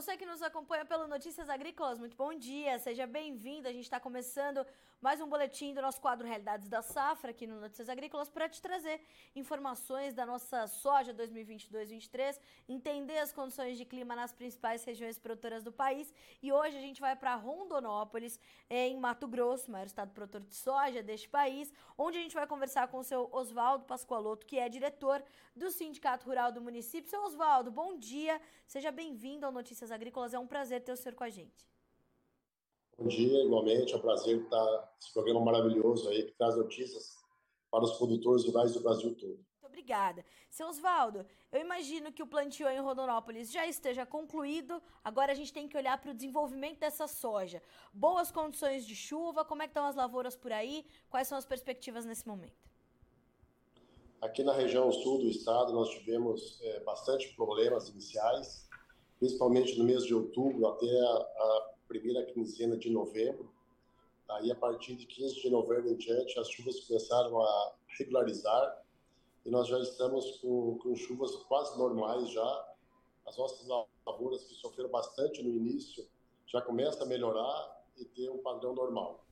você que nos acompanha pelo Notícias Agrícolas, muito bom dia, seja bem-vindo. A gente está começando mais um boletim do nosso quadro Realidades da Safra aqui no Notícias Agrícolas para te trazer informações da nossa soja 2022-23, entender as condições de clima nas principais regiões produtoras do país. E hoje a gente vai para Rondonópolis, em Mato Grosso, maior estado produtor de soja deste país, onde a gente vai conversar com o seu Oswaldo Pascoaloto, que é diretor do Sindicato Rural do município. Seu Oswaldo, bom dia, seja bem-vindo ao Notícias Agrícolas, é um prazer ter o senhor com a gente. Bom dia, igualmente, é um prazer estar nesse programa maravilhoso aí que traz notícias para os produtores rurais do Brasil todo. Muito obrigada. Seu Oswaldo, eu imagino que o plantio em Rondonópolis já esteja concluído, agora a gente tem que olhar para o desenvolvimento dessa soja. Boas condições de chuva, como é que estão as lavouras por aí? Quais são as perspectivas nesse momento? Aqui na região sul do estado nós tivemos é, bastante problemas iniciais, principalmente no mês de outubro até a, a primeira quinzena de novembro. Aí, a partir de 15 de novembro em diante, as chuvas começaram a regularizar e nós já estamos com, com chuvas quase normais já. As nossas lavouras que sofreram bastante no início já começam a melhorar e ter um padrão normal,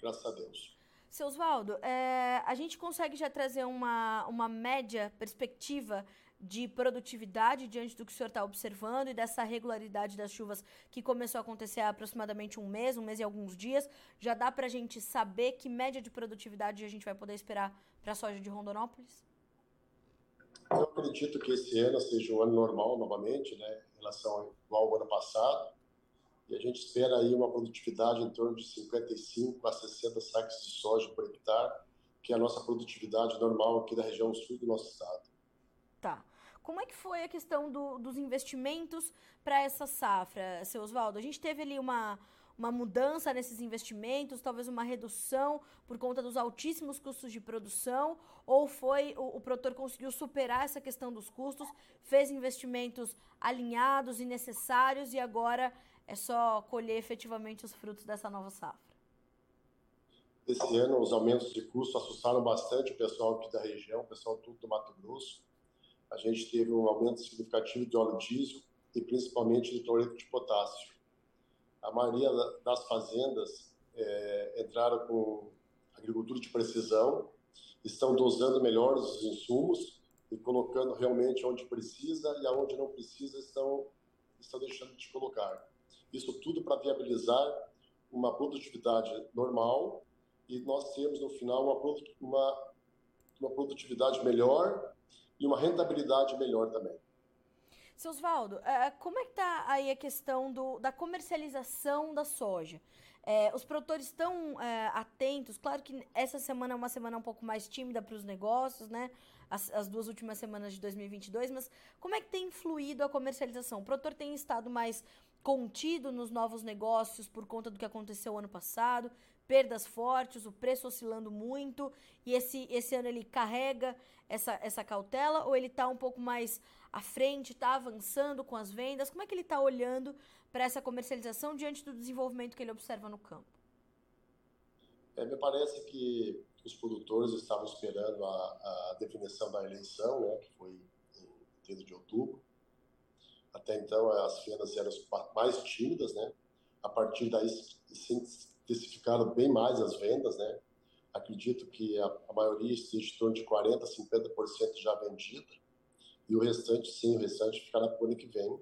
graças a Deus. Seu Oswaldo, é, a gente consegue já trazer uma, uma média perspectiva de produtividade diante do que o senhor está observando e dessa regularidade das chuvas que começou a acontecer há aproximadamente um mês, um mês e alguns dias, já dá para a gente saber que média de produtividade a gente vai poder esperar para a soja de Rondonópolis? Eu acredito que esse ano seja um ano normal novamente, né, em relação ao ano passado, e a gente espera aí uma produtividade em torno de 55 a 60 sacos de soja por hectare, que é a nossa produtividade normal aqui da região sul do nosso estado. Tá. Como é que foi a questão do, dos investimentos para essa safra, seu Oswaldo? A gente teve ali uma, uma mudança nesses investimentos, talvez uma redução por conta dos altíssimos custos de produção, ou foi o, o produtor conseguiu superar essa questão dos custos, fez investimentos alinhados e necessários e agora é só colher efetivamente os frutos dessa nova safra? Esse ano os aumentos de custo assustaram bastante o pessoal aqui da região, o pessoal tudo do Mato Grosso a gente teve um aumento significativo de óleo diesel e principalmente de cloreto de potássio. A maioria das fazendas é, entraram com agricultura de precisão, estão dosando melhor os insumos e colocando realmente onde precisa e aonde não precisa estão, estão deixando de colocar. Isso tudo para viabilizar uma produtividade normal e nós temos no final uma, uma, uma produtividade melhor e uma rentabilidade melhor também. Seu Osvaldo, é, como é que está aí a questão do, da comercialização da soja? É, os produtores estão é, atentos, claro que essa semana é uma semana um pouco mais tímida para os negócios, né? As, as, duas últimas semanas de 2022, mas como é que tem influído a comercialização? O produtor tem estado mais contido nos novos negócios por conta do que aconteceu ano passado, perdas fortes, o preço oscilando muito, e esse, esse ano ele carrega essa, essa cautela ou ele está um pouco mais à frente, está avançando com as vendas? Como é que ele está olhando para essa comercialização diante do desenvolvimento que ele observa no campo? É, me parece que os produtores estavam esperando a, a definição da eleição, né, que foi em 30 de outubro, até então, as vendas eram mais tímidas, né? A partir daí, intensificaram bem mais as vendas, né? Acredito que a, a maioria esteja em torno de 40%, 50% já vendida. E o restante, sim, o restante ficará para o ano que vem.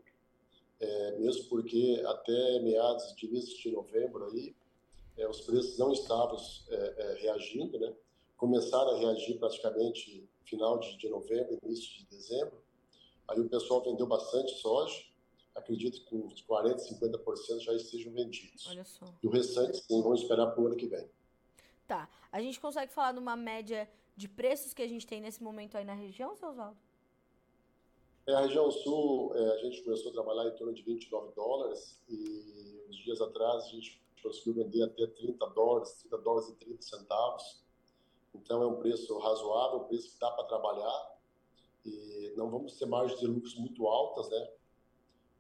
É, mesmo porque até meados de mês de novembro aí, é, os preços não estavam é, é, reagindo, né? Começaram a reagir praticamente final de, de novembro, início de dezembro, Aí o pessoal vendeu bastante soja, acredito que uns 40%, 50% já estejam vendidos. Olha só. E o restante, sim, vamos esperar para o ano que vem. Tá. A gente consegue falar de uma média de preços que a gente tem nesse momento aí na região, seu Oswaldo? É, a região sul, é, a gente começou a trabalhar em torno de 29 dólares e uns dias atrás a gente conseguiu vender até 30 dólares, 30 dólares e 30 centavos. Então é um preço razoável, um preço que dá para trabalhar e não vamos ter margens de lucros muito altas, né?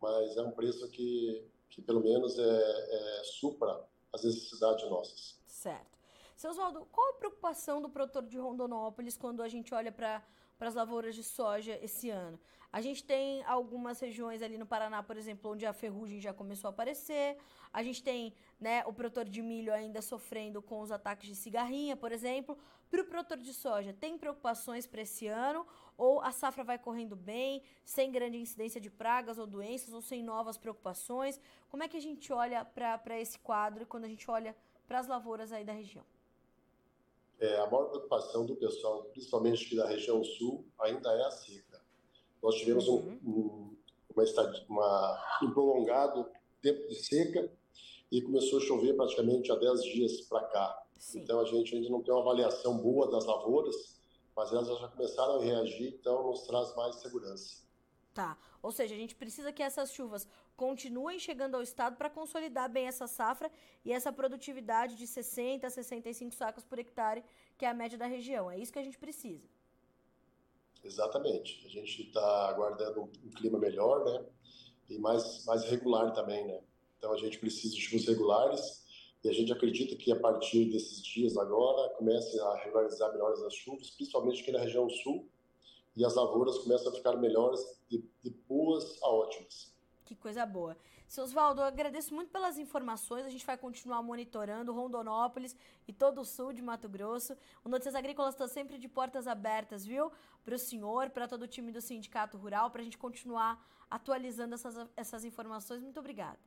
Mas é um preço que, que pelo menos é, é supra as necessidades nossas. Certo. Seu Oswaldo, qual a preocupação do produtor de Rondonópolis quando a gente olha para as lavouras de soja esse ano? A gente tem algumas regiões ali no Paraná, por exemplo, onde a ferrugem já começou a aparecer. A gente tem né, o produtor de milho ainda sofrendo com os ataques de cigarrinha, por exemplo. Para o produtor de soja, tem preocupações para esse ano? Ou a safra vai correndo bem, sem grande incidência de pragas ou doenças, ou sem novas preocupações? Como é que a gente olha para esse quadro quando a gente olha para as lavouras aí da região? É, a maior preocupação do pessoal, principalmente aqui da região sul, ainda é a seca nós tivemos uhum. um, um, uma, uma, um prolongado tempo de seca e começou a chover praticamente há 10 dias para cá. Sim. Então a gente ainda não tem uma avaliação boa das lavouras, mas elas já começaram a reagir, então nos traz mais segurança. Tá. Ou seja, a gente precisa que essas chuvas continuem chegando ao estado para consolidar bem essa safra e essa produtividade de 60 a 65 sacos por hectare, que é a média da região. É isso que a gente precisa. Exatamente. A gente está aguardando um, clima melhor, né? E mais, mais regular também, né? Então a gente precisa de chuvas regulares e a gente acredita que a partir desses dias agora comece a regularizar melhores as chuvas, principalmente aqui na região sul, e as lavouras começam a ficar melhores, de, de boas a ótimas. Que coisa boa. Seu Oswaldo, eu agradeço muito pelas informações. A gente vai continuar monitorando Rondonópolis e todo o sul de Mato Grosso. O Notícias Agrícolas está sempre de portas abertas, viu? Para o senhor, para todo o time do Sindicato Rural, para a gente continuar atualizando essas, essas informações. Muito obrigada.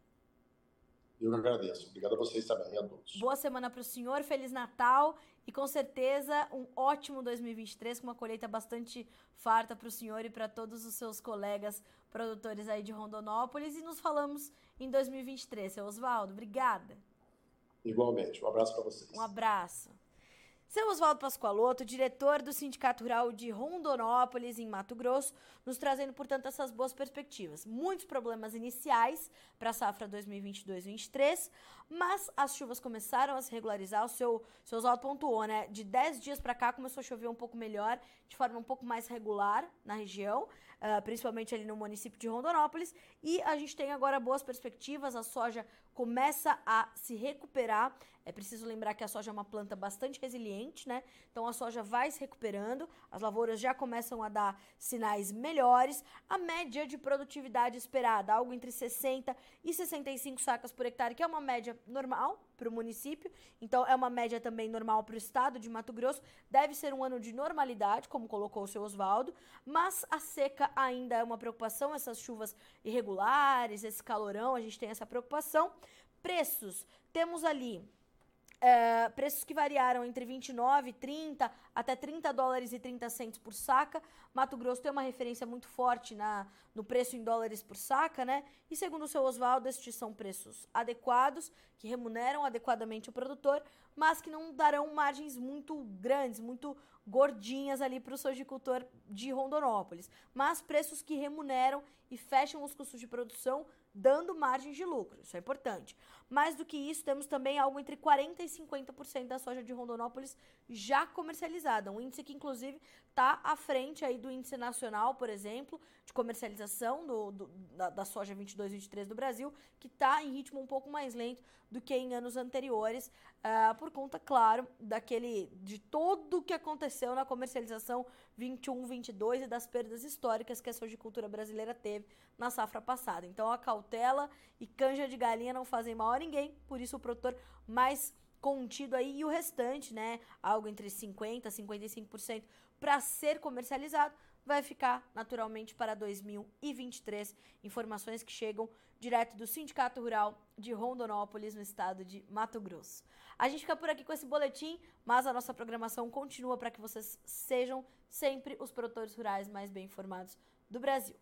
Eu que agradeço. Obrigado a vocês também, a todos. Boa semana para o senhor, Feliz Natal e com certeza um ótimo 2023 com uma colheita bastante farta para o senhor e para todos os seus colegas produtores aí de Rondonópolis. E nos falamos em 2023, seu Oswaldo. Obrigada. Igualmente. Um abraço para vocês. Um abraço. Seu Oswaldo Pascoaloto, diretor do Sindicato Rural de Rondonópolis, em Mato Grosso, nos trazendo, portanto, essas boas perspectivas. Muitos problemas iniciais para a safra 2022-23, mas as chuvas começaram a se regularizar. O seu, seu Oswaldo pontuou, né? De 10 dias para cá começou a chover um pouco melhor, de forma um pouco mais regular na região, uh, principalmente ali no município de Rondonópolis. E a gente tem agora boas perspectivas, a soja começa a se recuperar. É preciso lembrar que a soja é uma planta bastante resiliente, né? Então a soja vai se recuperando, as lavouras já começam a dar sinais melhores. A média de produtividade esperada, algo entre 60 e 65 sacas por hectare, que é uma média normal para o município. Então é uma média também normal para o estado de Mato Grosso. Deve ser um ano de normalidade, como colocou o seu Oswaldo, mas a seca ainda é uma preocupação, essas chuvas irregulares, esse calorão, a gente tem essa preocupação. Preços, temos ali é, preços que variaram entre 29, 30 até 30 dólares e 30 centos por saca. Mato Grosso tem uma referência muito forte na, no preço em dólares por saca, né? E segundo o seu Oswaldo, estes são preços adequados, que remuneram adequadamente o produtor, mas que não darão margens muito grandes, muito gordinhas ali para o sojicultor de Rondonópolis. Mas preços que remuneram e fecham os custos de produção dando margem de lucro. Isso é importante. Mais do que isso, temos também algo entre 40% e 50% da soja de Rondonópolis já comercializada. Um índice que, inclusive, está à frente aí do índice nacional, por exemplo, de comercialização do, do da, da, soja 22-23 do Brasil, que está em ritmo um pouco mais lento do que em anos anteriores, uh, por conta, claro, daquele de todo o que aconteceu na comercialização 21-22 e das perdas históricas que a sojicultura brasileira teve na safra passada. Então, a cautela e canja de galinha não fazem mal a ninguém, por isso o produtor mais contido aí e o restante, né, algo entre 50 e 55% para ser comercializado, vai ficar naturalmente para 2023. Informações que chegam direto do Sindicato Rural de Rondonópolis, no estado de Mato Grosso. A gente fica por aqui com esse boletim, mas a nossa programação continua para que vocês sejam sempre os produtores rurais mais bem informados do Brasil.